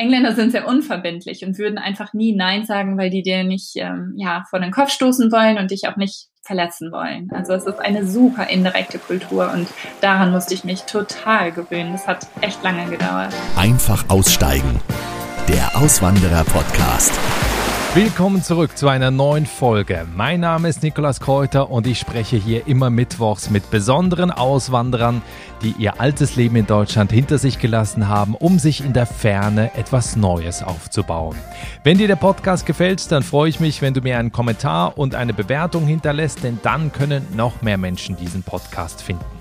Engländer sind sehr unverbindlich und würden einfach nie Nein sagen, weil die dir nicht ähm, ja, vor den Kopf stoßen wollen und dich auch nicht verletzen wollen. Also es ist eine super indirekte Kultur und daran musste ich mich total gewöhnen. Das hat echt lange gedauert. Einfach aussteigen. Der Auswanderer-Podcast. Willkommen zurück zu einer neuen Folge. Mein Name ist Nikolas Kräuter und ich spreche hier immer mittwochs mit besonderen Auswanderern, die ihr altes Leben in Deutschland hinter sich gelassen haben, um sich in der Ferne etwas Neues aufzubauen. Wenn dir der Podcast gefällt, dann freue ich mich, wenn du mir einen Kommentar und eine Bewertung hinterlässt, denn dann können noch mehr Menschen diesen Podcast finden.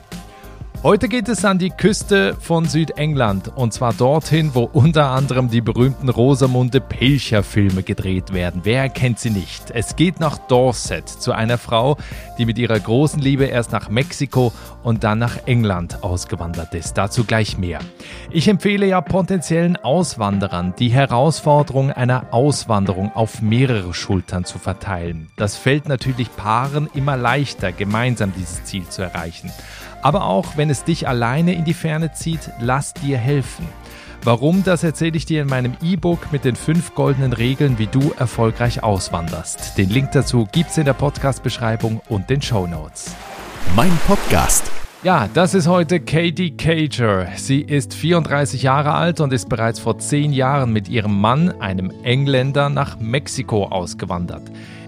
Heute geht es an die Küste von Südengland und zwar dorthin, wo unter anderem die berühmten Rosamunde Pilcher Filme gedreht werden. Wer kennt sie nicht? Es geht nach Dorset zu einer Frau, die mit ihrer großen Liebe erst nach Mexiko und dann nach England ausgewandert ist. Dazu gleich mehr. Ich empfehle ja potenziellen Auswanderern, die Herausforderung einer Auswanderung auf mehrere Schultern zu verteilen. Das fällt natürlich Paaren immer leichter, gemeinsam dieses Ziel zu erreichen. Aber auch wenn es dich alleine in die Ferne zieht, lass dir helfen. Warum, das erzähle ich dir in meinem E-Book mit den fünf goldenen Regeln, wie du erfolgreich auswanderst. Den Link dazu gibt's in der Podcast-Beschreibung und den Show Notes. Mein Podcast. Ja, das ist heute Katie Cager. Sie ist 34 Jahre alt und ist bereits vor zehn Jahren mit ihrem Mann, einem Engländer, nach Mexiko ausgewandert.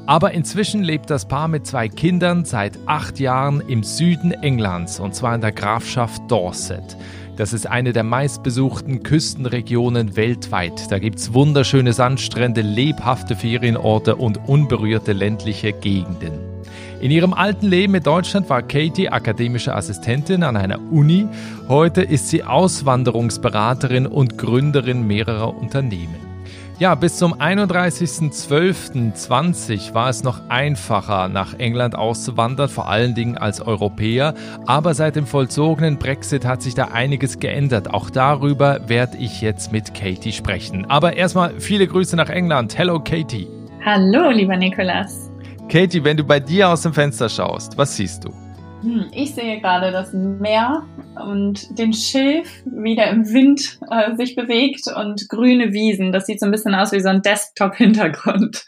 Aber inzwischen lebt das Paar mit zwei Kindern seit acht Jahren im Süden Englands und zwar in der Grafschaft Dorset. Das ist eine der meistbesuchten Küstenregionen weltweit. Da gibt es wunderschöne Sandstrände, lebhafte Ferienorte und unberührte ländliche Gegenden. In ihrem alten Leben in Deutschland war Katie akademische Assistentin an einer Uni. Heute ist sie Auswanderungsberaterin und Gründerin mehrerer Unternehmen. Ja, bis zum 31.12.20 war es noch einfacher, nach England auszuwandern, vor allen Dingen als Europäer. Aber seit dem vollzogenen Brexit hat sich da einiges geändert. Auch darüber werde ich jetzt mit Katie sprechen. Aber erstmal viele Grüße nach England. Hello, Katie. Hallo, lieber Nikolas. Katie, wenn du bei dir aus dem Fenster schaust, was siehst du? Hm, ich sehe gerade das Meer und den Schilf wieder im Wind äh, sich bewegt und grüne Wiesen. Das sieht so ein bisschen aus wie so ein Desktop-Hintergrund.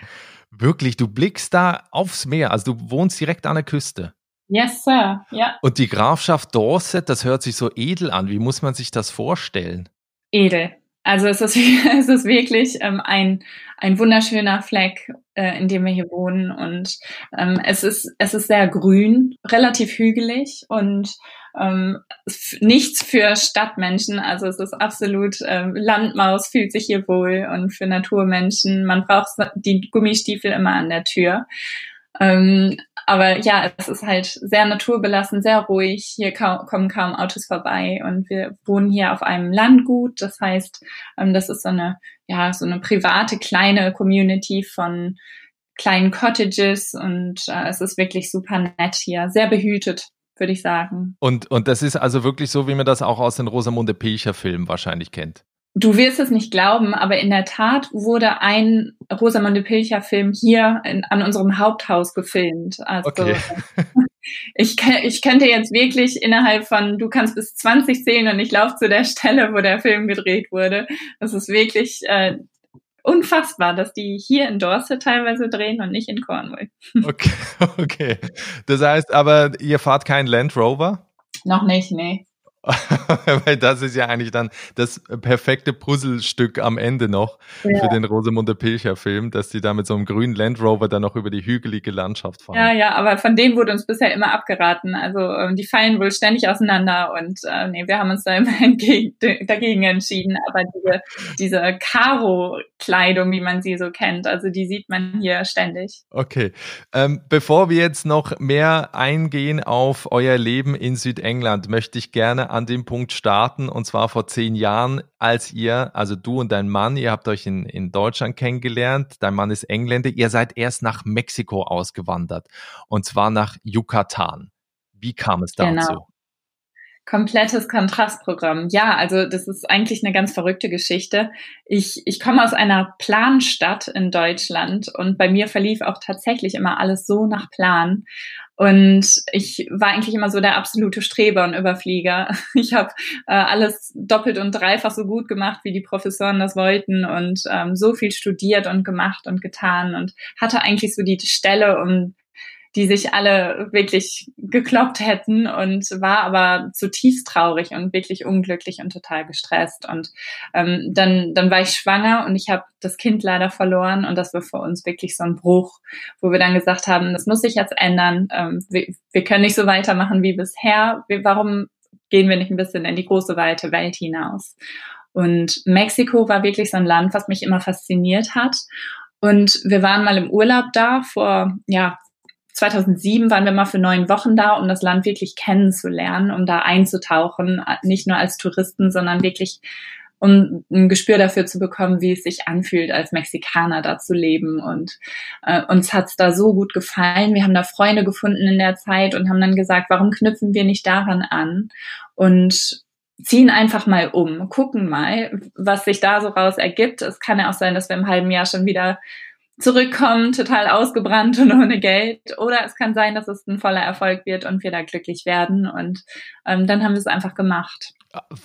Wirklich, du blickst da aufs Meer, also du wohnst direkt an der Küste. Yes, Sir, ja. Und die Grafschaft Dorset, das hört sich so edel an. Wie muss man sich das vorstellen? Edel. Also es ist, es ist wirklich ähm, ein, ein wunderschöner Fleck, äh, in dem wir hier wohnen. Und ähm, es, ist, es ist sehr grün, relativ hügelig und ähm, nichts für Stadtmenschen. Also es ist absolut ähm, Landmaus fühlt sich hier wohl und für Naturmenschen. Man braucht die Gummistiefel immer an der Tür. Ähm, aber ja, es ist halt sehr naturbelassen, sehr ruhig. Hier kaum, kommen kaum Autos vorbei und wir wohnen hier auf einem Landgut. Das heißt, ähm, das ist so eine, ja, so eine private kleine Community von kleinen Cottages und äh, es ist wirklich super nett hier, sehr behütet würde ich sagen. Und, und das ist also wirklich so, wie man das auch aus den Rosamunde Pilcher Filmen wahrscheinlich kennt. Du wirst es nicht glauben, aber in der Tat wurde ein Rosamunde Pilcher Film hier in, an unserem Haupthaus gefilmt. Also okay. ich, ich könnte jetzt wirklich innerhalb von, du kannst bis 20 zählen und ich laufe zu der Stelle, wo der Film gedreht wurde. Das ist wirklich äh, unfassbar, dass die hier in Dorset teilweise drehen und nicht in Cornwall. Okay, okay. Das heißt aber, ihr fahrt keinen Land Rover? Noch nicht, nee. Weil das ist ja eigentlich dann das perfekte Puzzlestück am Ende noch ja. für den Rosamunde Pilcher Film, dass die da mit so einem grünen Land Rover dann noch über die hügelige Landschaft fahren. Ja, ja, aber von denen wurde uns bisher immer abgeraten. Also ähm, die fallen wohl ständig auseinander und äh, nee, wir haben uns da immer entgegen, dagegen entschieden. Aber diese, diese Karo-Kleidung, wie man sie so kennt, also die sieht man hier ständig. Okay. Ähm, bevor wir jetzt noch mehr eingehen auf euer Leben in Südengland, möchte ich gerne an dem Punkt starten, und zwar vor zehn Jahren, als ihr, also du und dein Mann, ihr habt euch in, in Deutschland kennengelernt, dein Mann ist Engländer, ihr seid erst nach Mexiko ausgewandert, und zwar nach Yucatan. Wie kam es dazu? Genau. Komplettes Kontrastprogramm. Ja, also das ist eigentlich eine ganz verrückte Geschichte. Ich, ich komme aus einer Planstadt in Deutschland und bei mir verlief auch tatsächlich immer alles so nach Plan. Und ich war eigentlich immer so der absolute Streber und Überflieger. Ich habe äh, alles doppelt und dreifach so gut gemacht, wie die Professoren das wollten und ähm, so viel studiert und gemacht und getan und hatte eigentlich so die Stelle, um die sich alle wirklich gekloppt hätten und war aber zutiefst traurig und wirklich unglücklich und total gestresst. Und ähm, dann, dann war ich schwanger und ich habe das Kind leider verloren und das war für uns wirklich so ein Bruch, wo wir dann gesagt haben, das muss sich jetzt ändern. Ähm, wir, wir können nicht so weitermachen wie bisher. Wir, warum gehen wir nicht ein bisschen in die große weite Welt hinaus? Und Mexiko war wirklich so ein Land, was mich immer fasziniert hat. Und wir waren mal im Urlaub da vor, ja, 2007 waren wir mal für neun Wochen da, um das Land wirklich kennenzulernen, um da einzutauchen, nicht nur als Touristen, sondern wirklich um ein Gespür dafür zu bekommen, wie es sich anfühlt, als Mexikaner da zu leben. Und äh, uns hat's da so gut gefallen. Wir haben da Freunde gefunden in der Zeit und haben dann gesagt, warum knüpfen wir nicht daran an und ziehen einfach mal um, gucken mal, was sich da so raus ergibt. Es kann ja auch sein, dass wir im halben Jahr schon wieder zurückkommen, total ausgebrannt und ohne Geld. Oder es kann sein, dass es ein voller Erfolg wird und wir da glücklich werden. Und ähm, dann haben wir es einfach gemacht.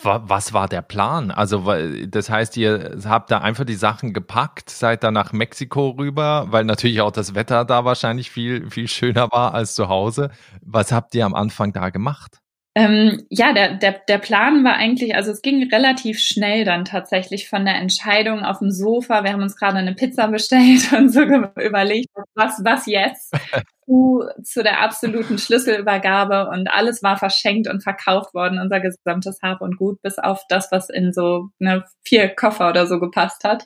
Was war der Plan? Also, das heißt, ihr habt da einfach die Sachen gepackt, seid dann nach Mexiko rüber, weil natürlich auch das Wetter da wahrscheinlich viel, viel schöner war als zu Hause. Was habt ihr am Anfang da gemacht? Ähm, ja, der, der, der Plan war eigentlich, also es ging relativ schnell dann tatsächlich von der Entscheidung auf dem Sofa. Wir haben uns gerade eine Pizza bestellt und so überlegt, was, was jetzt? zu, zu der absoluten Schlüsselübergabe und alles war verschenkt und verkauft worden, unser gesamtes Hab und Gut, bis auf das, was in so ne, vier Koffer oder so gepasst hat.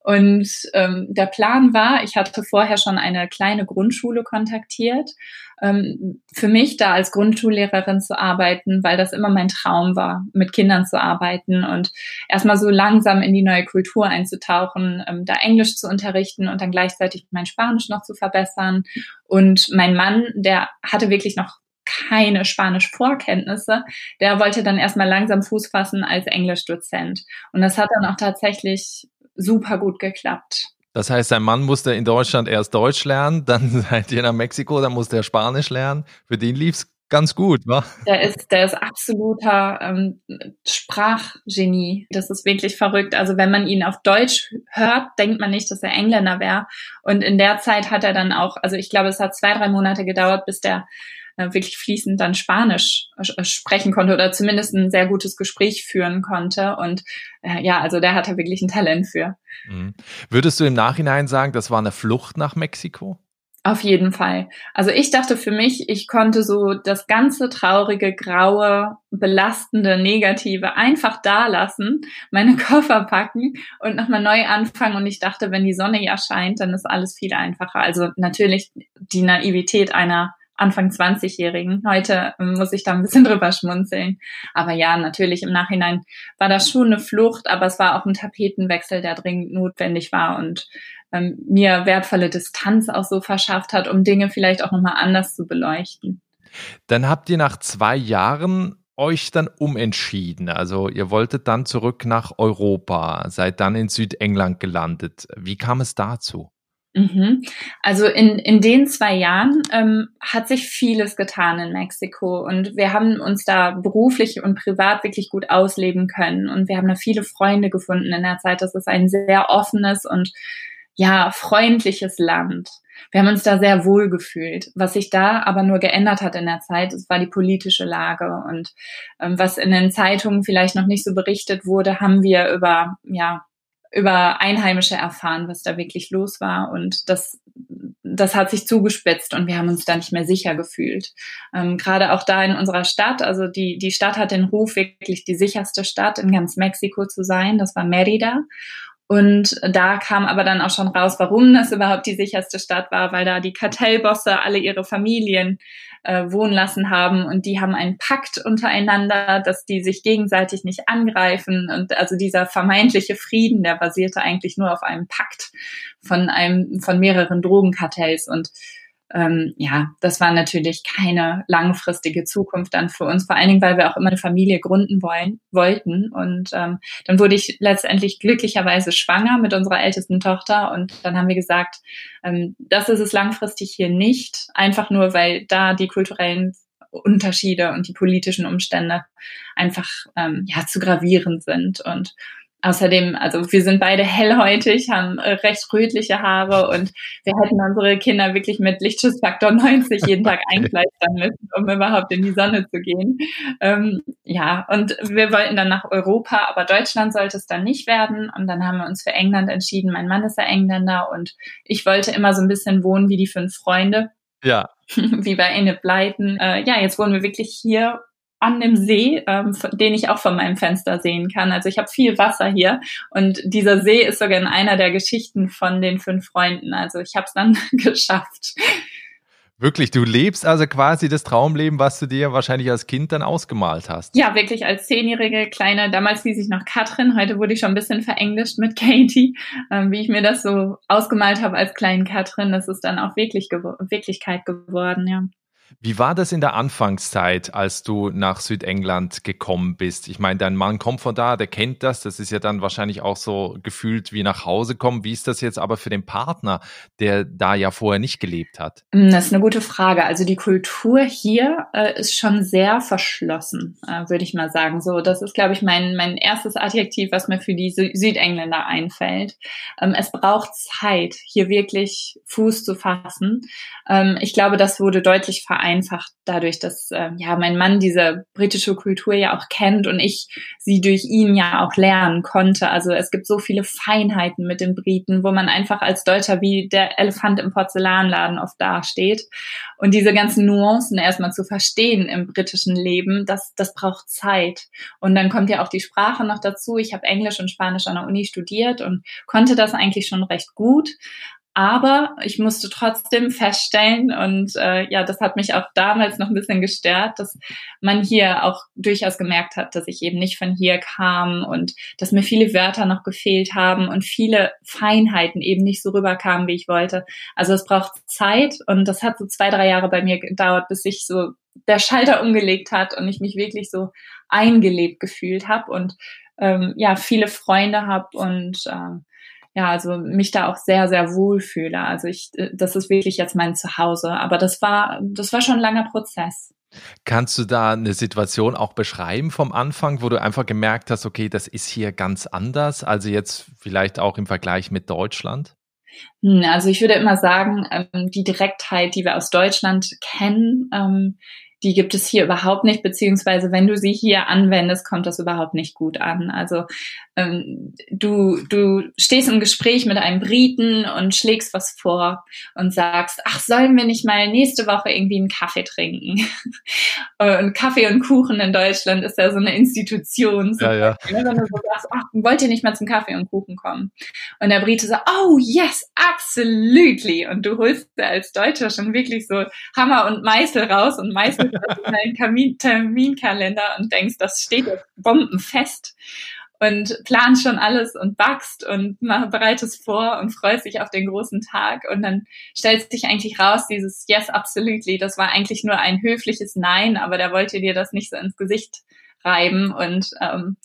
Und ähm, der Plan war, ich hatte vorher schon eine kleine Grundschule kontaktiert, ähm, für mich da als Grundschullehrerin zu arbeiten, weil das immer mein Traum war, mit Kindern zu arbeiten und erstmal so langsam in die neue Kultur einzutauchen, ähm, da Englisch zu unterrichten und dann gleichzeitig mein Spanisch noch zu verbessern und mein Mann, der hatte wirklich noch keine Spanisch-Vorkenntnisse, der wollte dann erstmal langsam Fuß fassen als Englischdozent. Und das hat dann auch tatsächlich super gut geklappt. Das heißt, sein Mann musste in Deutschland erst Deutsch lernen, dann seid ihr nach Mexiko, dann musste er Spanisch lernen. Für den lief es ganz gut, wa? Der ist, der ist absoluter ähm, Sprachgenie. Das ist wirklich verrückt. Also wenn man ihn auf Deutsch hört, denkt man nicht, dass er Engländer wäre. Und in der Zeit hat er dann auch, also ich glaube, es hat zwei, drei Monate gedauert, bis der äh, wirklich fließend dann Spanisch äh, sprechen konnte oder zumindest ein sehr gutes Gespräch führen konnte. Und äh, ja, also der hatte wirklich ein Talent für. Mhm. Würdest du im Nachhinein sagen, das war eine Flucht nach Mexiko? Auf jeden Fall. Also ich dachte für mich, ich konnte so das ganze traurige, graue, belastende, negative einfach da lassen, meine Koffer packen und nochmal neu anfangen. Und ich dachte, wenn die Sonne ja scheint, dann ist alles viel einfacher. Also natürlich die Naivität einer Anfang 20-Jährigen. Heute muss ich da ein bisschen drüber schmunzeln. Aber ja, natürlich im Nachhinein war das schon eine Flucht, aber es war auch ein Tapetenwechsel, der dringend notwendig war und ähm, mir wertvolle Distanz auch so verschafft hat, um Dinge vielleicht auch nochmal anders zu beleuchten. Dann habt ihr nach zwei Jahren euch dann umentschieden. Also ihr wolltet dann zurück nach Europa, seid dann in Südengland gelandet. Wie kam es dazu? Mhm. Also in, in den zwei Jahren ähm, hat sich vieles getan in Mexiko und wir haben uns da beruflich und privat wirklich gut ausleben können und wir haben da viele Freunde gefunden in der Zeit. Das ist ein sehr offenes und ja, freundliches Land. Wir haben uns da sehr wohl gefühlt. Was sich da aber nur geändert hat in der Zeit, das war die politische Lage. Und ähm, was in den Zeitungen vielleicht noch nicht so berichtet wurde, haben wir über, ja, über Einheimische erfahren, was da wirklich los war. Und das, das hat sich zugespitzt und wir haben uns da nicht mehr sicher gefühlt. Ähm, Gerade auch da in unserer Stadt, also die, die Stadt hat den Ruf, wirklich die sicherste Stadt in ganz Mexiko zu sein. Das war Merida. Und da kam aber dann auch schon raus, warum das überhaupt die sicherste Stadt war, weil da die Kartellbosse alle ihre Familien äh, wohnen lassen haben und die haben einen Pakt untereinander, dass die sich gegenseitig nicht angreifen. Und also dieser vermeintliche Frieden, der basierte eigentlich nur auf einem Pakt von einem von mehreren Drogenkartells. Und ähm, ja, das war natürlich keine langfristige Zukunft dann für uns, vor allen Dingen, weil wir auch immer eine Familie gründen wollen, wollten. Und ähm, dann wurde ich letztendlich glücklicherweise schwanger mit unserer ältesten Tochter. Und dann haben wir gesagt, ähm, das ist es langfristig hier nicht, einfach nur, weil da die kulturellen Unterschiede und die politischen Umstände einfach ähm, ja zu gravierend sind. Und Außerdem, also wir sind beide hellhäutig, haben äh, recht rötliche Haare und wir hätten unsere Kinder wirklich mit Lichtschutzfaktor 90 jeden Tag einkleistern müssen, um überhaupt in die Sonne zu gehen. Ähm, ja, und wir wollten dann nach Europa, aber Deutschland sollte es dann nicht werden. Und dann haben wir uns für England entschieden. Mein Mann ist ja Engländer und ich wollte immer so ein bisschen wohnen wie die fünf Freunde. Ja. wie bei Enid Blyton. Äh, ja, jetzt wohnen wir wirklich hier an dem See, ähm, den ich auch von meinem Fenster sehen kann. Also ich habe viel Wasser hier und dieser See ist sogar in einer der Geschichten von den fünf Freunden. Also ich habe es dann geschafft. Wirklich, du lebst also quasi das Traumleben, was du dir wahrscheinlich als Kind dann ausgemalt hast. Ja, wirklich als zehnjährige kleine, damals hieß ich noch Katrin, heute wurde ich schon ein bisschen verenglischt mit Katie, ähm, wie ich mir das so ausgemalt habe als kleinen Katrin. Das ist dann auch wirklich gew Wirklichkeit geworden, ja. Wie war das in der Anfangszeit, als du nach Südengland gekommen bist? Ich meine, dein Mann kommt von da, der kennt das. Das ist ja dann wahrscheinlich auch so gefühlt wie nach Hause kommen. Wie ist das jetzt aber für den Partner, der da ja vorher nicht gelebt hat? Hm, das ist eine gute Frage. Also die Kultur hier äh, ist schon sehr verschlossen, äh, würde ich mal sagen. So, das ist, glaube ich, mein, mein erstes Adjektiv, was mir für die Sü Südengländer einfällt. Ähm, es braucht Zeit, hier wirklich Fuß zu fassen. Ähm, ich glaube, das wurde deutlich vereinfacht vereinfacht dadurch, dass äh, ja mein Mann diese britische Kultur ja auch kennt und ich sie durch ihn ja auch lernen konnte. Also es gibt so viele Feinheiten mit den Briten, wo man einfach als Deutscher wie der Elefant im Porzellanladen oft dasteht. Und diese ganzen Nuancen erstmal zu verstehen im britischen Leben, das, das braucht Zeit. Und dann kommt ja auch die Sprache noch dazu. Ich habe Englisch und Spanisch an der Uni studiert und konnte das eigentlich schon recht gut. Aber ich musste trotzdem feststellen, und äh, ja, das hat mich auch damals noch ein bisschen gestört, dass man hier auch durchaus gemerkt hat, dass ich eben nicht von hier kam und dass mir viele Wörter noch gefehlt haben und viele Feinheiten eben nicht so rüberkamen, wie ich wollte. Also es braucht Zeit und das hat so zwei, drei Jahre bei mir gedauert, bis ich so der Schalter umgelegt hat und ich mich wirklich so eingelebt gefühlt habe und ähm, ja, viele Freunde habe und ähm, ja, also mich da auch sehr, sehr wohl fühle. Also ich, äh, das ist wirklich jetzt mein Zuhause. Aber das war, das war schon ein langer Prozess. Kannst du da eine Situation auch beschreiben vom Anfang, wo du einfach gemerkt hast, okay, das ist hier ganz anders, also jetzt vielleicht auch im Vergleich mit Deutschland? Hm, also ich würde immer sagen, ähm, die Direktheit, die wir aus Deutschland kennen, ähm, die gibt es hier überhaupt nicht, beziehungsweise wenn du sie hier anwendest, kommt das überhaupt nicht gut an. Also ähm, du, du stehst im Gespräch mit einem Briten und schlägst was vor und sagst, ach, sollen wir nicht mal nächste Woche irgendwie einen Kaffee trinken? und Kaffee und Kuchen in Deutschland ist ja so eine Institution. Ja, ja. Wenn du so sagst, ach, wollt ihr nicht mal zum Kaffee und Kuchen kommen? Und der Brite sagt, oh yes, absolutely. Und du holst als Deutscher schon wirklich so Hammer und Meißel raus und meißelst deinen Terminkalender und denkst, das steht bombenfest und planst schon alles und backst und bereitest vor und freust dich auf den großen Tag. Und dann stellt sich eigentlich raus, dieses Yes, absolutely, das war eigentlich nur ein höfliches Nein, aber der wollte dir das nicht so ins Gesicht reiben. Und ähm,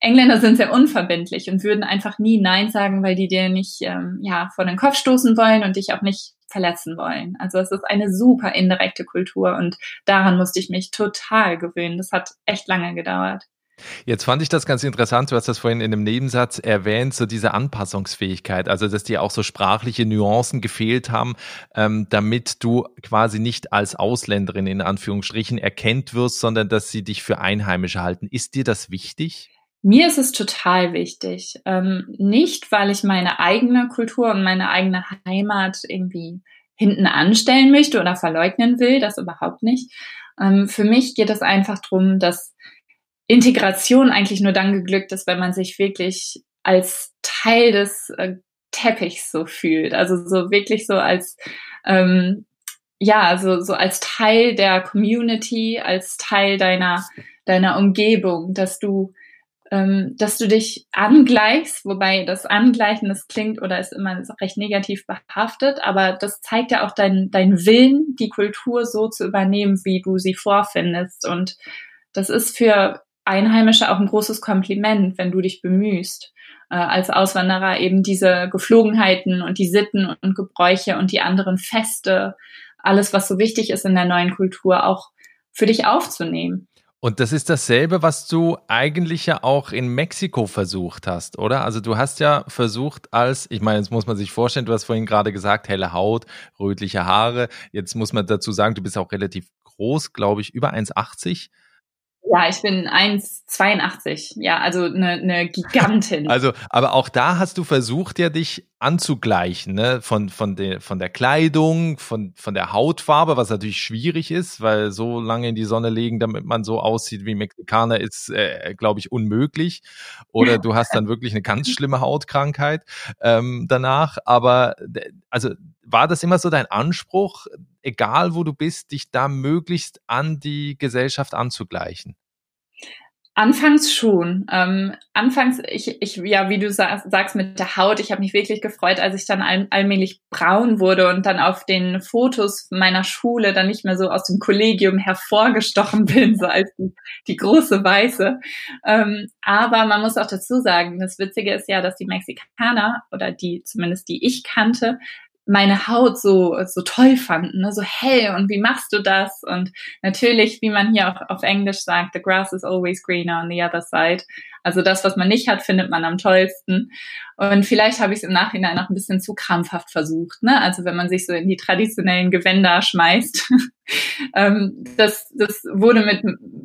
Engländer sind sehr unverbindlich und würden einfach nie Nein sagen, weil die dir nicht ähm, ja vor den Kopf stoßen wollen und dich auch nicht verletzen wollen. Also es ist eine super indirekte Kultur und daran musste ich mich total gewöhnen. Das hat echt lange gedauert. Jetzt fand ich das ganz interessant, du hast das vorhin in einem Nebensatz erwähnt, so diese Anpassungsfähigkeit, also dass dir auch so sprachliche Nuancen gefehlt haben, ähm, damit du quasi nicht als Ausländerin in Anführungsstrichen erkennt wirst, sondern dass sie dich für Einheimische halten. Ist dir das wichtig? Mir ist es total wichtig. Ähm, nicht, weil ich meine eigene Kultur und meine eigene Heimat irgendwie hinten anstellen möchte oder verleugnen will, das überhaupt nicht. Ähm, für mich geht es einfach darum, dass Integration eigentlich nur dann geglückt ist, wenn man sich wirklich als Teil des äh, Teppichs so fühlt. Also so wirklich so als ähm, ja, so, so als Teil der Community, als Teil deiner, deiner Umgebung, dass du ähm, dass du dich angleichst, wobei das Angleichen, das klingt oder ist immer recht negativ behaftet, aber das zeigt ja auch deinen dein Willen, die Kultur so zu übernehmen, wie du sie vorfindest. Und das ist für Einheimische auch ein großes Kompliment, wenn du dich bemühst, äh, als Auswanderer eben diese Geflogenheiten und die Sitten und Gebräuche und die anderen Feste, alles, was so wichtig ist in der neuen Kultur, auch für dich aufzunehmen. Und das ist dasselbe, was du eigentlich ja auch in Mexiko versucht hast, oder? Also du hast ja versucht als, ich meine, jetzt muss man sich vorstellen, du hast vorhin gerade gesagt, helle Haut, rötliche Haare. Jetzt muss man dazu sagen, du bist auch relativ groß, glaube ich, über 1,80. Ja, ich bin 1,82. Ja, also eine, eine Gigantin. Also, aber auch da hast du versucht, ja dich anzugleichen, ne? Von, von, der, von der Kleidung, von, von der Hautfarbe, was natürlich schwierig ist, weil so lange in die Sonne legen, damit man so aussieht wie Mexikaner, ist, äh, glaube ich, unmöglich. Oder du hast dann wirklich eine ganz schlimme Hautkrankheit ähm, danach. Aber also war das immer so dein Anspruch, egal wo du bist, dich da möglichst an die Gesellschaft anzugleichen? Anfangs schon. Ähm, anfangs, ich, ich, ja, wie du sagst, mit der Haut, ich habe mich wirklich gefreut, als ich dann all, allmählich braun wurde und dann auf den Fotos meiner Schule dann nicht mehr so aus dem Kollegium hervorgestochen bin, so als die, die große Weiße. Ähm, aber man muss auch dazu sagen, das Witzige ist ja, dass die Mexikaner oder die, zumindest die ich kannte, meine Haut so, so toll fanden, ne? so hell und wie machst du das? Und natürlich, wie man hier auch auf Englisch sagt, the grass is always greener on the other side. Also das, was man nicht hat, findet man am tollsten. Und vielleicht habe ich es im Nachhinein auch ein bisschen zu krampfhaft versucht. Ne? Also wenn man sich so in die traditionellen Gewänder schmeißt. ähm, das, das wurde mit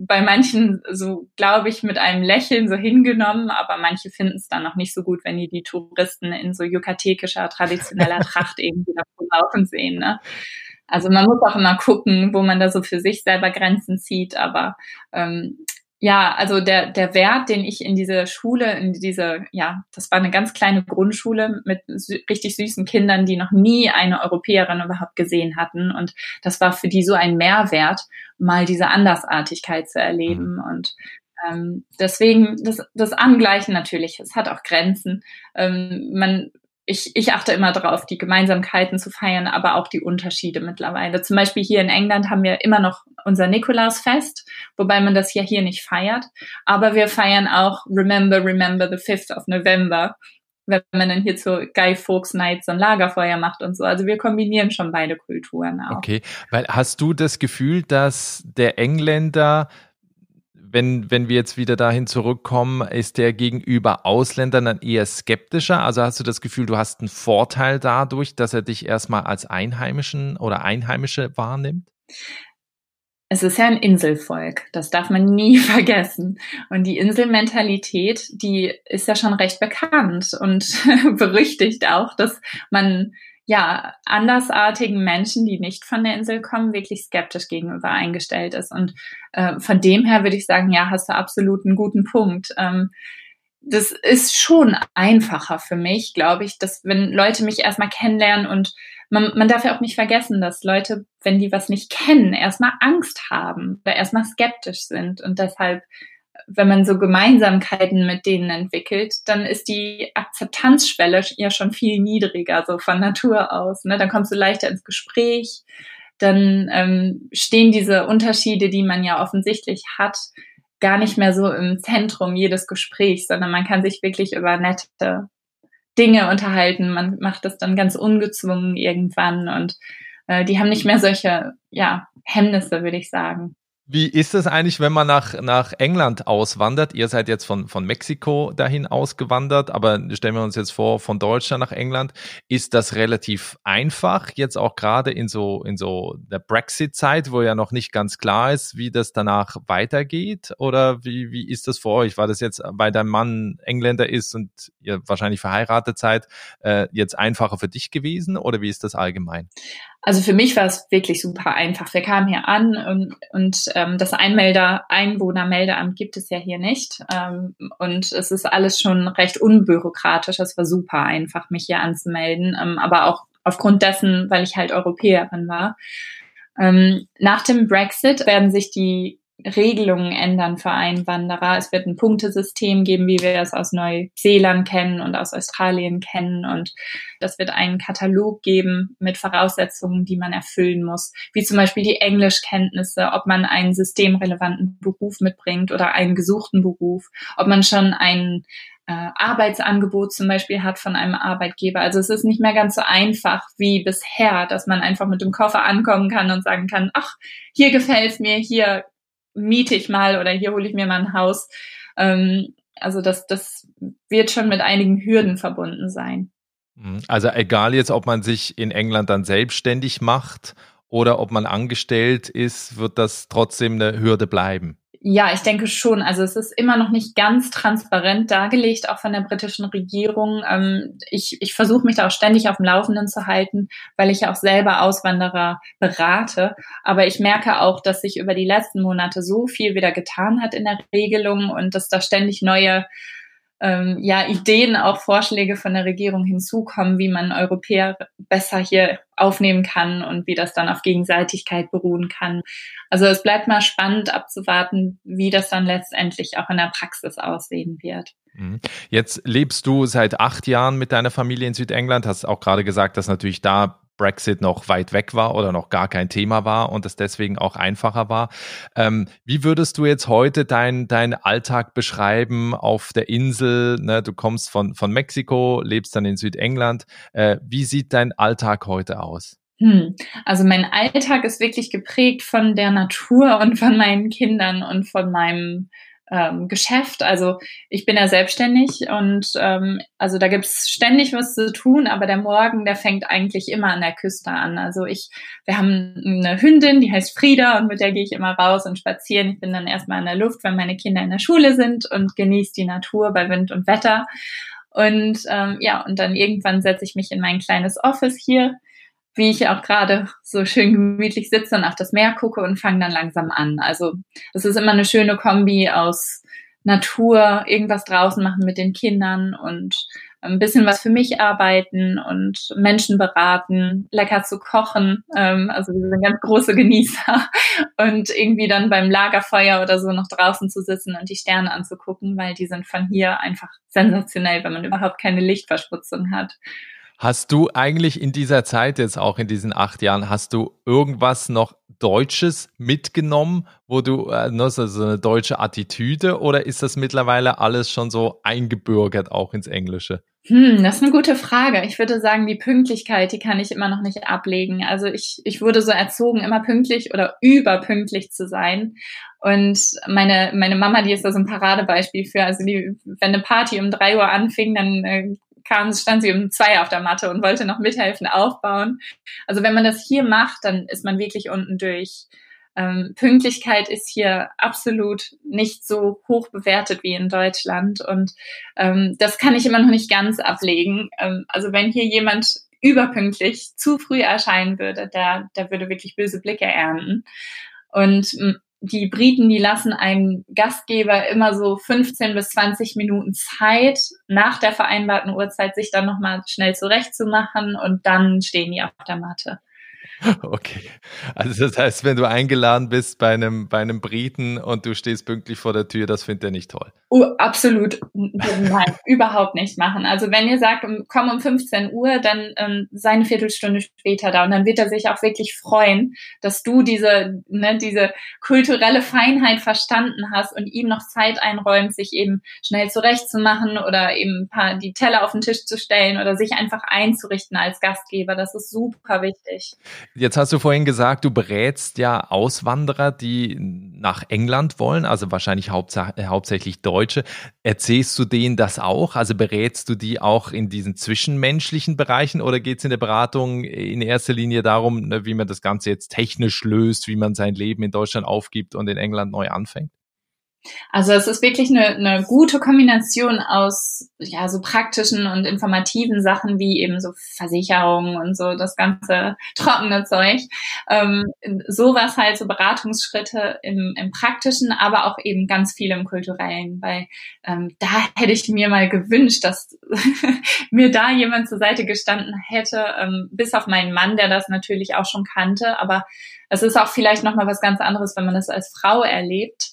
bei manchen so, glaube ich, mit einem Lächeln so hingenommen, aber manche finden es dann noch nicht so gut, wenn die die Touristen in so yucatekischer, traditioneller Tracht irgendwie davon laufen sehen. Ne? Also man muss auch immer gucken, wo man da so für sich selber Grenzen zieht, aber ähm, ja, also der, der Wert, den ich in diese Schule, in diese, ja, das war eine ganz kleine Grundschule mit sü richtig süßen Kindern, die noch nie eine Europäerin überhaupt gesehen hatten. Und das war für die so ein Mehrwert, mal diese Andersartigkeit zu erleben. Mhm. Und ähm, deswegen das, das Angleichen natürlich, es hat auch Grenzen. Ähm, man ich, ich achte immer darauf, die Gemeinsamkeiten zu feiern, aber auch die Unterschiede mittlerweile. Zum Beispiel hier in England haben wir immer noch unser Nikolausfest, wobei man das ja hier nicht feiert. Aber wir feiern auch Remember, Remember the 5th of November, wenn man dann hier zu Guy Fawkes Nights ein Lagerfeuer macht und so. Also wir kombinieren schon beide Kulturen auch. Okay, weil hast du das Gefühl, dass der Engländer wenn, wenn wir jetzt wieder dahin zurückkommen, ist der gegenüber Ausländern dann eher skeptischer? Also hast du das Gefühl, du hast einen Vorteil dadurch, dass er dich erstmal als Einheimischen oder Einheimische wahrnimmt? Es ist ja ein Inselvolk, das darf man nie vergessen. Und die Inselmentalität, die ist ja schon recht bekannt und berüchtigt auch, dass man ja, andersartigen Menschen, die nicht von der Insel kommen, wirklich skeptisch gegenüber eingestellt ist. Und äh, von dem her würde ich sagen, ja, hast du absolut einen guten Punkt. Ähm, das ist schon einfacher für mich, glaube ich, dass wenn Leute mich erstmal kennenlernen und man, man darf ja auch nicht vergessen, dass Leute, wenn die was nicht kennen, erstmal Angst haben oder erstmal skeptisch sind und deshalb wenn man so Gemeinsamkeiten mit denen entwickelt, dann ist die Akzeptanzschwelle ja schon viel niedriger, so von Natur aus. Ne? Dann kommst du leichter ins Gespräch, dann ähm, stehen diese Unterschiede, die man ja offensichtlich hat, gar nicht mehr so im Zentrum jedes Gesprächs, sondern man kann sich wirklich über nette Dinge unterhalten. Man macht das dann ganz ungezwungen irgendwann und äh, die haben nicht mehr solche ja, Hemmnisse, würde ich sagen. Wie ist es eigentlich, wenn man nach, nach England auswandert? Ihr seid jetzt von, von Mexiko dahin ausgewandert, aber stellen wir uns jetzt vor, von Deutschland nach England. Ist das relativ einfach, jetzt auch gerade in so, in so der Brexit-Zeit, wo ja noch nicht ganz klar ist, wie das danach weitergeht? Oder wie, wie ist das für euch? War das jetzt, weil dein Mann Engländer ist und ihr wahrscheinlich verheiratet seid, äh, jetzt einfacher für dich gewesen? Oder wie ist das allgemein? Also für mich war es wirklich super einfach. Wir kamen hier an und, und ähm, das Einmelder, Einwohnermeldeamt gibt es ja hier nicht. Ähm, und es ist alles schon recht unbürokratisch. Es war super einfach, mich hier anzumelden. Ähm, aber auch aufgrund dessen, weil ich halt Europäerin war. Ähm, nach dem Brexit werden sich die Regelungen ändern für Einwanderer. Es wird ein Punktesystem geben, wie wir es aus Neuseeland kennen und aus Australien kennen. Und das wird einen Katalog geben mit Voraussetzungen, die man erfüllen muss, wie zum Beispiel die Englischkenntnisse, ob man einen systemrelevanten Beruf mitbringt oder einen gesuchten Beruf, ob man schon einen äh, Arbeitsangebot zum Beispiel hat von einem Arbeitgeber. Also es ist nicht mehr ganz so einfach wie bisher, dass man einfach mit dem Koffer ankommen kann und sagen kann, ach, hier gefällt's mir, hier miete ich mal oder hier hole ich mir mal ein Haus. Ähm, also das, das wird schon mit einigen Hürden verbunden sein. Mhm. Also egal jetzt, ob man sich in England dann selbstständig macht oder ob man angestellt ist, wird das trotzdem eine Hürde bleiben. Ja, ich denke schon. Also es ist immer noch nicht ganz transparent dargelegt, auch von der britischen Regierung. Ähm, ich ich versuche mich da auch ständig auf dem Laufenden zu halten, weil ich ja auch selber Auswanderer berate. Aber ich merke auch, dass sich über die letzten Monate so viel wieder getan hat in der Regelung und dass da ständig neue ähm, ja, Ideen, auch Vorschläge von der Regierung hinzukommen, wie man Europäer besser hier aufnehmen kann und wie das dann auf Gegenseitigkeit beruhen kann. Also es bleibt mal spannend abzuwarten, wie das dann letztendlich auch in der Praxis aussehen wird. Mhm. Jetzt lebst du seit acht Jahren mit deiner Familie in Südengland, hast auch gerade gesagt, dass natürlich da Brexit noch weit weg war oder noch gar kein Thema war und es deswegen auch einfacher war. Ähm, wie würdest du jetzt heute deinen dein Alltag beschreiben auf der Insel? Ne, du kommst von, von Mexiko, lebst dann in Südengland. Äh, wie sieht dein Alltag heute aus? Hm. Also mein Alltag ist wirklich geprägt von der Natur und von meinen Kindern und von meinem ähm, Geschäft. Also ich bin ja selbstständig und ähm, also da gibt's ständig was zu tun, aber der Morgen, der fängt eigentlich immer an der Küste an. Also ich, wir haben eine Hündin, die heißt Frieda und mit der gehe ich immer raus und spazieren. Ich bin dann erstmal in der Luft, wenn meine Kinder in der Schule sind und genieße die Natur bei Wind und Wetter. Und ähm, ja, und dann irgendwann setze ich mich in mein kleines Office hier wie ich auch gerade so schön gemütlich sitze und auf das Meer gucke und fange dann langsam an. Also es ist immer eine schöne Kombi aus Natur, irgendwas draußen machen mit den Kindern und ein bisschen was für mich arbeiten und Menschen beraten, lecker zu kochen. Ähm, also wir sind ganz große Genießer und irgendwie dann beim Lagerfeuer oder so noch draußen zu sitzen und die Sterne anzugucken, weil die sind von hier einfach sensationell, wenn man überhaupt keine Lichtverschmutzung hat. Hast du eigentlich in dieser Zeit, jetzt auch in diesen acht Jahren, hast du irgendwas noch Deutsches mitgenommen, wo du äh, noch so, so eine deutsche Attitüde oder ist das mittlerweile alles schon so eingebürgert auch ins Englische? Hm, das ist eine gute Frage. Ich würde sagen, die Pünktlichkeit, die kann ich immer noch nicht ablegen. Also ich, ich wurde so erzogen, immer pünktlich oder überpünktlich zu sein. Und meine, meine Mama, die ist da so ein Paradebeispiel für. Also die, wenn eine Party um drei Uhr anfing, dann äh, kam, stand sie um zwei auf der Matte und wollte noch mithelfen aufbauen. Also wenn man das hier macht, dann ist man wirklich unten durch. Ähm, Pünktlichkeit ist hier absolut nicht so hoch bewertet wie in Deutschland und ähm, das kann ich immer noch nicht ganz ablegen. Ähm, also wenn hier jemand überpünktlich zu früh erscheinen würde, der, der würde wirklich böse Blicke ernten. Und die Briten, die lassen einem Gastgeber immer so 15 bis 20 Minuten Zeit, nach der vereinbarten Uhrzeit sich dann nochmal schnell zurechtzumachen und dann stehen die auf der Matte. Okay. Also das heißt, wenn du eingeladen bist bei einem, bei einem Briten und du stehst pünktlich vor der Tür, das findet er nicht toll. Oh, absolut. Nein, überhaupt nicht machen. Also wenn ihr sagt, komm um 15 Uhr, dann ähm, sei eine Viertelstunde später da und dann wird er sich auch wirklich freuen, dass du diese, ne, diese kulturelle Feinheit verstanden hast und ihm noch Zeit einräumst, sich eben schnell zurechtzumachen oder eben ein paar die Teller auf den Tisch zu stellen oder sich einfach einzurichten als Gastgeber. Das ist super wichtig. Jetzt hast du vorhin gesagt, du berätst ja Auswanderer, die nach England wollen, also wahrscheinlich äh, hauptsächlich Deutsche. Erzählst du denen das auch? Also berätst du die auch in diesen zwischenmenschlichen Bereichen oder geht es in der Beratung in erster Linie darum, ne, wie man das Ganze jetzt technisch löst, wie man sein Leben in Deutschland aufgibt und in England neu anfängt? Also es ist wirklich eine, eine gute Kombination aus ja so praktischen und informativen Sachen wie eben so Versicherungen und so das ganze trockene Zeug. Ähm, sowas halt so Beratungsschritte im, im praktischen, aber auch eben ganz viel im kulturellen, weil ähm, da hätte ich mir mal gewünscht, dass mir da jemand zur Seite gestanden hätte, ähm, bis auf meinen Mann, der das natürlich auch schon kannte, aber es ist auch vielleicht noch mal was ganz anderes, wenn man das als Frau erlebt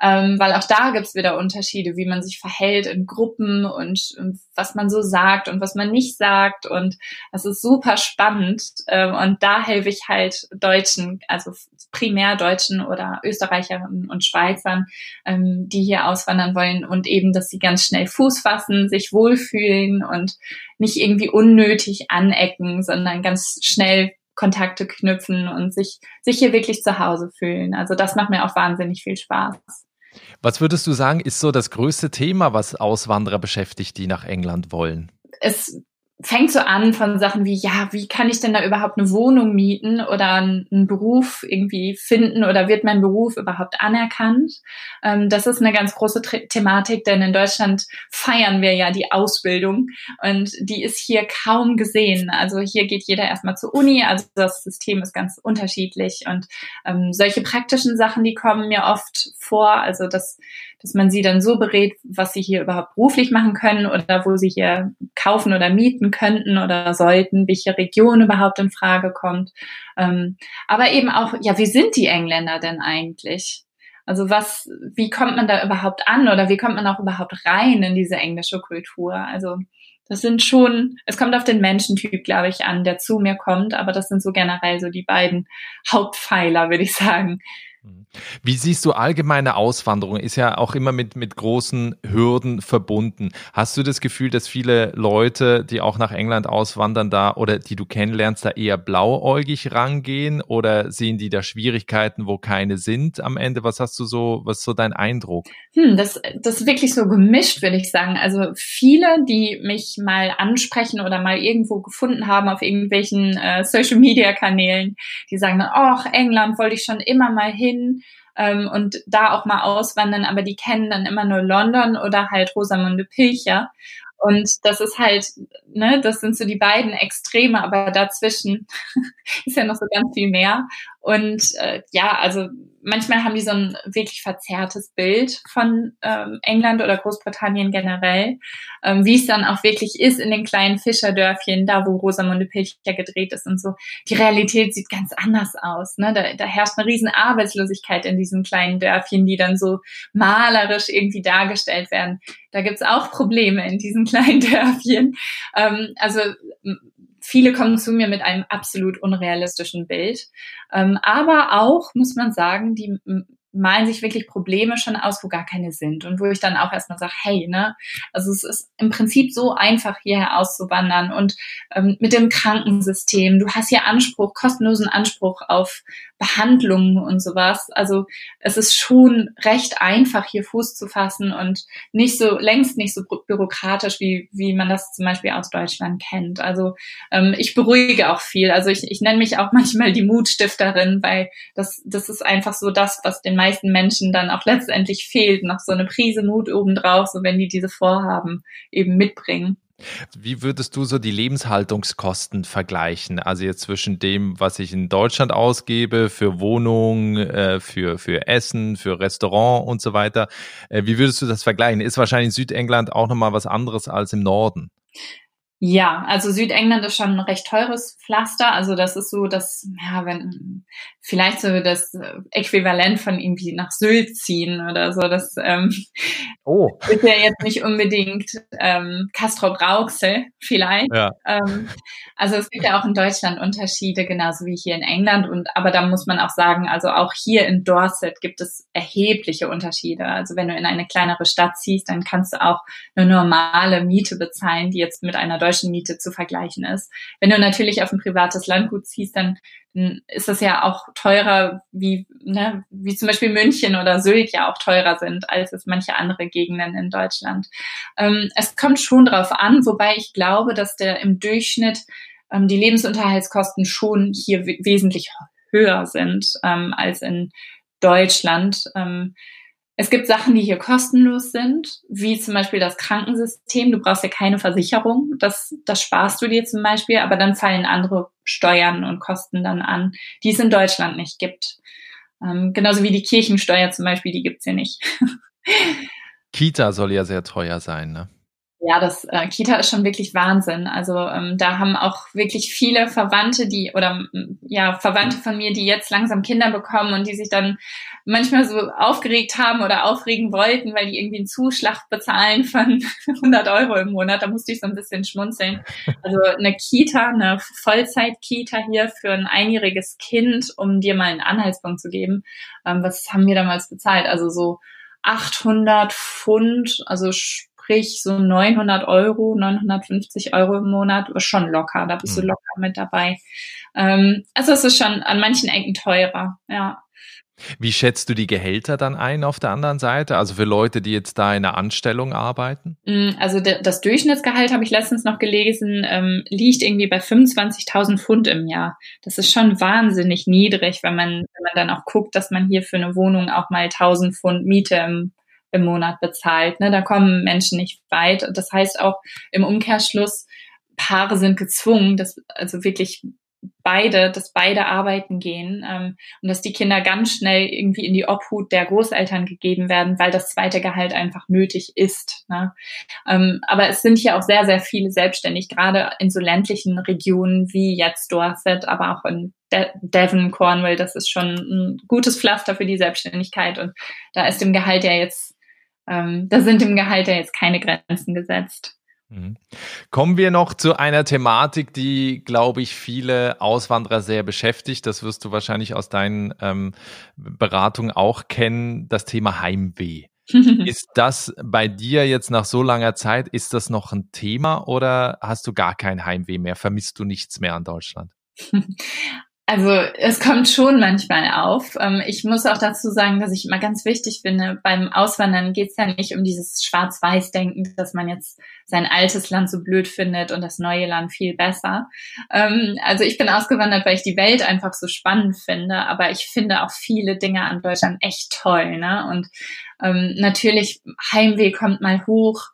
ähm, weil auch da gibt's wieder Unterschiede, wie man sich verhält in Gruppen und, und, was man so sagt und was man nicht sagt. Und das ist super spannend. Ähm, und da helfe ich halt Deutschen, also primär Deutschen oder Österreicherinnen und Schweizern, ähm, die hier auswandern wollen und eben, dass sie ganz schnell Fuß fassen, sich wohlfühlen und nicht irgendwie unnötig anecken, sondern ganz schnell Kontakte knüpfen und sich, sich hier wirklich zu Hause fühlen. Also das macht mir auch wahnsinnig viel Spaß. Was würdest du sagen, ist so das größte Thema, was Auswanderer beschäftigt, die nach England wollen? Es fängt so an von Sachen wie, ja, wie kann ich denn da überhaupt eine Wohnung mieten oder einen Beruf irgendwie finden oder wird mein Beruf überhaupt anerkannt? Ähm, das ist eine ganz große Thematik, denn in Deutschland feiern wir ja die Ausbildung und die ist hier kaum gesehen. Also hier geht jeder erstmal zur Uni, also das System ist ganz unterschiedlich und ähm, solche praktischen Sachen, die kommen mir oft vor, also dass dass man sie dann so berät, was sie hier überhaupt beruflich machen können oder wo sie hier kaufen oder mieten könnten oder sollten, welche Region überhaupt in Frage kommt. Ähm, aber eben auch, ja, wie sind die Engländer denn eigentlich? Also was, wie kommt man da überhaupt an oder wie kommt man auch überhaupt rein in diese englische Kultur? Also das sind schon, es kommt auf den Menschentyp, glaube ich, an, der zu mir kommt, aber das sind so generell so die beiden Hauptpfeiler, würde ich sagen. Wie siehst du allgemeine Auswanderung? Ist ja auch immer mit, mit großen Hürden verbunden. Hast du das Gefühl, dass viele Leute, die auch nach England auswandern, da oder die du kennenlernst, da eher blauäugig rangehen oder sehen die da Schwierigkeiten, wo keine sind am Ende? Was hast du so, was ist so dein Eindruck? Hm, das, das ist wirklich so gemischt, würde ich sagen. Also viele, die mich mal ansprechen oder mal irgendwo gefunden haben auf irgendwelchen äh, Social Media Kanälen, die sagen dann, ach, England wollte ich schon immer mal hin ähm, und da auch mal auswandern, aber die kennen dann immer nur London oder halt Rosamunde Pilcher. Und das ist halt, ne, das sind so die beiden Extreme, aber dazwischen ist ja noch so ganz viel mehr. Und äh, ja, also manchmal haben die so ein wirklich verzerrtes Bild von ähm, England oder Großbritannien generell, ähm, wie es dann auch wirklich ist in den kleinen Fischerdörfchen, da wo Rosamunde Pilcher gedreht ist und so. Die Realität sieht ganz anders aus. Ne? Da, da herrscht eine riesen Arbeitslosigkeit in diesen kleinen Dörfchen, die dann so malerisch irgendwie dargestellt werden. Da gibt's auch Probleme in diesen kleinen Dörfchen. Ähm, also viele kommen zu mir mit einem absolut unrealistischen Bild. Ähm, aber auch, muss man sagen, die malen sich wirklich Probleme schon aus, wo gar keine sind. Und wo ich dann auch erstmal sage, hey, ne, also es ist im Prinzip so einfach, hierher auszuwandern. Und ähm, mit dem Krankensystem, du hast hier Anspruch, kostenlosen Anspruch auf Behandlungen und sowas. Also es ist schon recht einfach, hier Fuß zu fassen und nicht so, längst nicht so bürokratisch, wie, wie man das zum Beispiel aus Deutschland kennt. Also ähm, ich beruhige auch viel. Also ich, ich nenne mich auch manchmal die Mutstifterin, weil das, das ist einfach so das, was den meisten Menschen dann auch letztendlich fehlt, noch so eine Prise Mut obendrauf, so wenn die diese Vorhaben eben mitbringen. Wie würdest du so die Lebenshaltungskosten vergleichen? Also jetzt zwischen dem, was ich in Deutschland ausgebe für Wohnung, äh, für, für Essen, für Restaurant und so weiter. Äh, wie würdest du das vergleichen? Ist wahrscheinlich Südengland auch nochmal was anderes als im Norden? Ja, also Südengland ist schon ein recht teures Pflaster. Also das ist so das, ja, wenn vielleicht so das Äquivalent von irgendwie nach Sylt ziehen oder so. Das ähm, oh. ist ja jetzt nicht unbedingt ähm, Castro Brauxel vielleicht. Ja. Ähm, also es gibt ja auch in Deutschland Unterschiede, genauso wie hier in England. Und aber da muss man auch sagen, also auch hier in Dorset gibt es erhebliche Unterschiede. Also wenn du in eine kleinere Stadt ziehst, dann kannst du auch eine normale Miete bezahlen, die jetzt mit einer deutschen Miete zu vergleichen ist. Wenn du natürlich auf ein privates Landgut ziehst, dann, ist das ja auch teurer, wie, ne, wie zum Beispiel München oder Sylt ja auch teurer sind, als es manche andere Gegenden in Deutschland. Ähm, es kommt schon drauf an, wobei ich glaube, dass der im Durchschnitt ähm, die Lebensunterhaltskosten schon hier wesentlich höher sind ähm, als in Deutschland. Ähm, Es gibt Sachen, die hier kostenlos sind, wie zum Beispiel das Krankensystem. Du brauchst ja keine Versicherung. Das, das sparst du dir zum Beispiel, aber dann fallen andere Steuern und Kosten dann an, die es in Deutschland nicht gibt. Ähm, genauso wie die Kirchensteuer zum Beispiel, die gibt's hier nicht. Kita soll ja sehr teuer sein, ne? Ja, das äh, Kita ist schon wirklich Wahnsinn. Also ähm, da haben auch wirklich viele Verwandte, die oder ja Verwandte von mir, die jetzt langsam Kinder bekommen und die sich dann manchmal so aufgeregt haben oder aufregen wollten, weil die irgendwie einen Zuschlag bezahlen von 100 Euro im Monat. Da musste ich so ein bisschen schmunzeln. Also eine Kita, eine Vollzeit-Kita hier für ein einjähriges Kind, um dir mal einen Anhaltspunkt zu geben. Ähm, was haben wir damals bezahlt? Also so 800 Pfund, also sprich so 900 Euro, 950 Euro im Monat, schon locker. Da bist mhm. du locker mit dabei. Ähm, also es ist schon an manchen Ecken teurer, ja. Wie schätzt du die Gehälter dann ein auf der anderen Seite? Also für Leute, die jetzt da in einer Anstellung arbeiten? Mm, also das Durchschnittsgehalt habe ich letztens noch gelesen, ähm, liegt irgendwie bei 25.000 Pfund im Jahr. Das ist schon wahnsinnig niedrig, wenn man, wenn man dann auch guckt, dass man hier für eine Wohnung auch mal 1000 Pfund Miete im, im Monat bezahlt. Ne? Da kommen Menschen nicht weit. Das heißt auch im Umkehrschluss, Paare sind gezwungen, das also wirklich beide, dass beide arbeiten gehen ähm, und dass die Kinder ganz schnell irgendwie in die Obhut der Großeltern gegeben werden, weil das zweite Gehalt einfach nötig ist. Ne? Ähm, aber es sind hier auch sehr, sehr viele selbstständig, gerade in so ländlichen Regionen wie jetzt Dorset, aber auch in De Devon, Cornwall, das ist schon ein gutes Pflaster für die Selbstständigkeit und da ist dem Gehalt ja jetzt, ähm, da sind dem Gehalt ja jetzt keine Grenzen gesetzt. Mhm. Kommen wir noch zu einer Thematik, die, glaube ich, viele Auswanderer sehr beschäftigt. Das wirst du wahrscheinlich aus deinen ähm, Beratungen auch kennen, das Thema Heimweh. ist das bei dir jetzt nach so langer Zeit, ist das noch ein Thema oder hast du gar kein Heimweh mehr? Vermisst du nichts mehr an Deutschland? Also es kommt schon manchmal auf. Ähm, ich muss auch dazu sagen, dass ich immer ganz wichtig finde, beim Auswandern geht es ja nicht um dieses Schwarz-Weiß-Denken, dass man jetzt sein altes Land so blöd findet und das neue Land viel besser. Ähm, also ich bin ausgewandert, weil ich die Welt einfach so spannend finde, aber ich finde auch viele Dinge an Deutschland echt toll. Ne? Und ähm, natürlich Heimweh kommt mal hoch.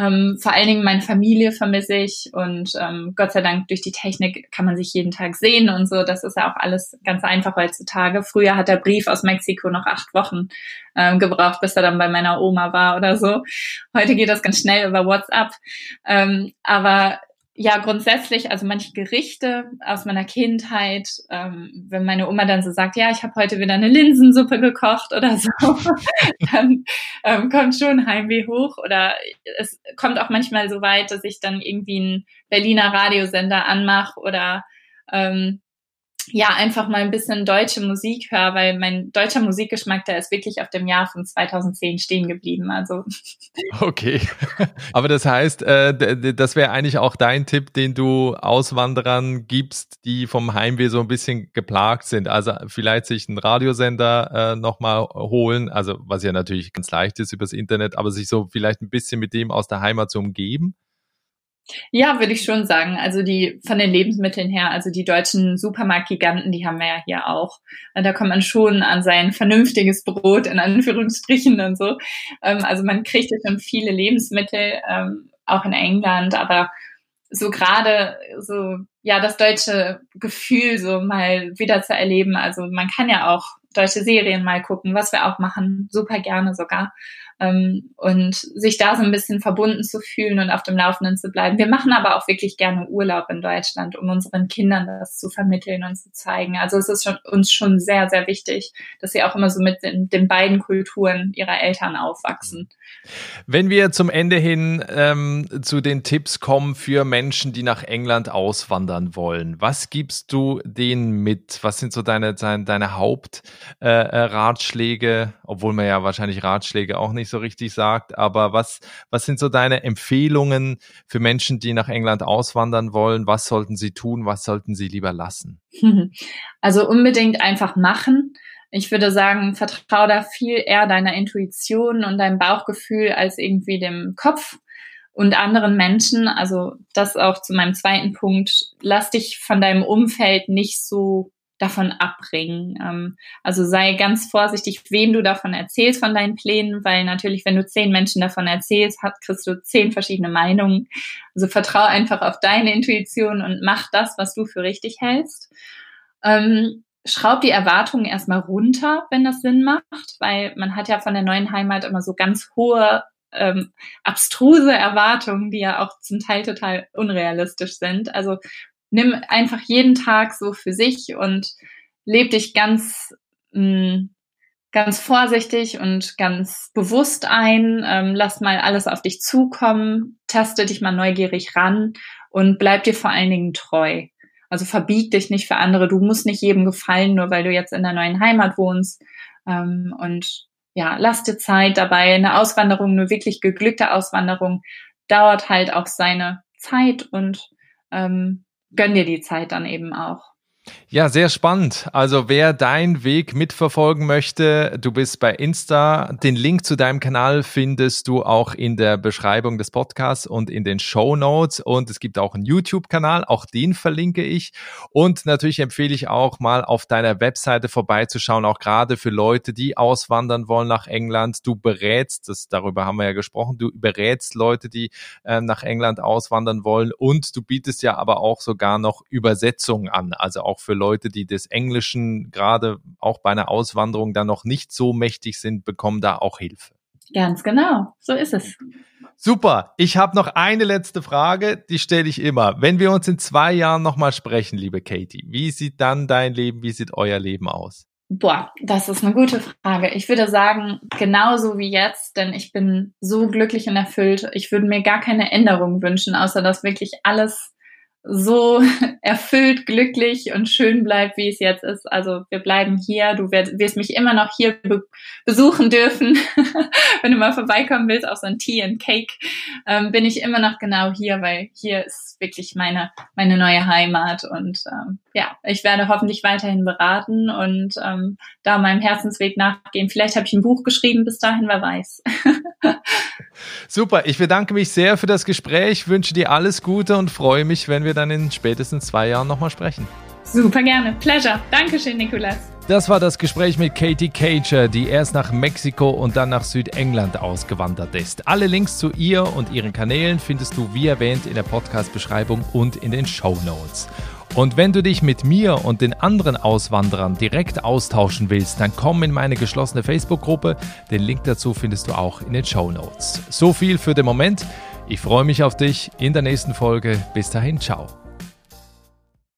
Ähm, vor allen Dingen meine Familie vermisse ich und ähm, Gott sei Dank durch die Technik kann man sich jeden Tag sehen und so. Das ist ja auch alles ganz einfach heutzutage. Früher hat der Brief aus Mexiko noch acht Wochen ähm, gebraucht, bis er dann bei meiner Oma war oder so. Heute geht das ganz schnell über WhatsApp. Ähm, aber ja, grundsätzlich, also manche Gerichte aus meiner Kindheit, ähm, wenn meine Oma dann so sagt, ja, ich habe heute wieder eine Linsensuppe gekocht oder so, dann ähm, kommt schon Heimweh hoch. Oder es kommt auch manchmal so weit, dass ich dann irgendwie einen Berliner Radiosender anmache oder ähm, ja einfach mal ein bisschen deutsche Musik höre, weil mein deutscher Musikgeschmack, der ist wirklich auf dem Jahr von 2010 stehen geblieben. Also okay, aber das heißt, äh, das wäre eigentlich auch dein Tipp, den du Auswanderern gibst, die vom Heimweh so ein bisschen geplagt sind. Also vielleicht sich einen Radiosender äh, nochmal holen, also was ja natürlich ganz leicht ist übers Internet, aber sich so vielleicht ein bisschen mit dem aus der Heimat zu umgeben. Ja, würde ich schon sagen. Also die von den Lebensmitteln her, also die deutschen Supermarktgiganten, die haben wir ja hier auch. Da kommt man schon an sein vernünftiges Brot in Anführungsstrichen und so. Ähm, also man kriegt ja schon viele Lebensmittel, ähm, auch in England, aber so gerade so ja das deutsche Gefühl so mal wieder zu erleben. Also man kann ja auch deutsche Serien mal gucken, was wir auch machen, super gerne sogar ähm, und sich da so ein bisschen verbunden zu fühlen und auf dem Laufenden zu bleiben. Wir machen aber auch wirklich gerne Urlaub in Deutschland, um unseren Kindern das zu vermitteln und zu zeigen. Also es ist schon, uns schon sehr, sehr wichtig, dass sie auch immer so mit den, den beiden Kulturen ihrer Eltern aufwachsen. Wenn wir zum Ende hin ähm, zu den Tipps kommen für Menschen, die nach England auswandern wollen, was gibst du denen mit? Was sind so deine, deine, deine Hauptratschläge, äh, obwohl man ja wahrscheinlich Ratschläge auch nicht so richtig sagt, aber was, was sind so deine Empfehlungen für Menschen, die nach England auswandern wollen? Was sollten sie tun? Was sollten sie lieber lassen? Also unbedingt einfach machen. Ich würde sagen, vertraue da viel eher deiner Intuition und deinem Bauchgefühl als irgendwie dem Kopf und anderen Menschen. Also das auch zu meinem zweiten Punkt. Lass dich von deinem Umfeld nicht so davon abbringen. Ähm, also sei ganz vorsichtig, wem du davon erzählst von deinen Plänen, weil natürlich, wenn du zehn Menschen davon erzählst, hast, kriegst du zehn verschiedene Meinungen. Also vertraue einfach auf deine Intuition und mach das, was du für richtig hältst. Ähm, schraub die Erwartungen erstmal runter, wenn das Sinn macht, weil man hat ja von der neuen Heimat immer so ganz hohe ähm, abstruse Erwartungen, die ja auch zum Teil total unrealistisch sind. Also nimm einfach jeden Tag so für sich und leb dich ganz, mh, mm, ganz vorsichtig und ganz bewusst ein. Ähm, lass mal alles auf dich zukommen, taste dich mal neugierig ran und bleib dir vor allen Dingen treu. Also verbieg dich nicht für andere. Du musst nicht jedem gefallen, nur weil du jetzt in der neuen Heimat wohnst. Ähm, und ja, lass dir Zeit dabei. Eine Auswanderung, eine wirklich geglückte Auswanderung dauert halt auch seine Zeit und ähm, gönn dir die Zeit dann eben auch. Ja, sehr spannend. Also wer deinen Weg mitverfolgen möchte, du bist bei Insta. Den Link zu deinem Kanal findest du auch in der Beschreibung des Podcasts und in den Show Notes. Und es gibt auch einen YouTube-Kanal, auch den verlinke ich. Und natürlich empfehle ich auch mal auf deiner Webseite vorbeizuschauen, auch gerade für Leute, die auswandern wollen nach England. Du berätst, das, darüber haben wir ja gesprochen, du berätst Leute, die äh, nach England auswandern wollen. Und du bietest ja aber auch sogar noch Übersetzungen an, also auch für Leute, die des Englischen gerade auch bei einer Auswanderung dann noch nicht so mächtig sind, bekommen da auch Hilfe. Ganz genau, so ist es. Super. Ich habe noch eine letzte Frage, die stelle ich immer. Wenn wir uns in zwei Jahren nochmal sprechen, liebe Katie, wie sieht dann dein Leben, wie sieht euer Leben aus? Boah, das ist eine gute Frage. Ich würde sagen, genauso wie jetzt, denn ich bin so glücklich und erfüllt. Ich würde mir gar keine Änderung wünschen, außer dass wirklich alles so erfüllt, glücklich und schön bleibt, wie es jetzt ist. Also wir bleiben hier. Du wirst, wirst mich immer noch hier be besuchen dürfen. Wenn du mal vorbeikommen willst auf so ein Tea and Cake, ähm, bin ich immer noch genau hier, weil hier ist wirklich meine, meine neue Heimat. Und ähm, ja, ich werde hoffentlich weiterhin beraten und ähm, da meinem Herzensweg nachgehen. Vielleicht habe ich ein Buch geschrieben bis dahin, wer weiß. Super, ich bedanke mich sehr für das Gespräch, wünsche dir alles Gute und freue mich, wenn wir dann in spätestens zwei Jahren nochmal sprechen. Super gerne. Pleasure. Dankeschön, Nikolas. Das war das Gespräch mit Katie Cager, die erst nach Mexiko und dann nach Südengland ausgewandert ist. Alle Links zu ihr und ihren Kanälen findest du wie erwähnt in der Podcast-Beschreibung und in den Show Notes. Und wenn du dich mit mir und den anderen Auswanderern direkt austauschen willst, dann komm in meine geschlossene Facebook-Gruppe. Den Link dazu findest du auch in den Show Notes. So viel für den Moment. Ich freue mich auf dich in der nächsten Folge. Bis dahin, ciao.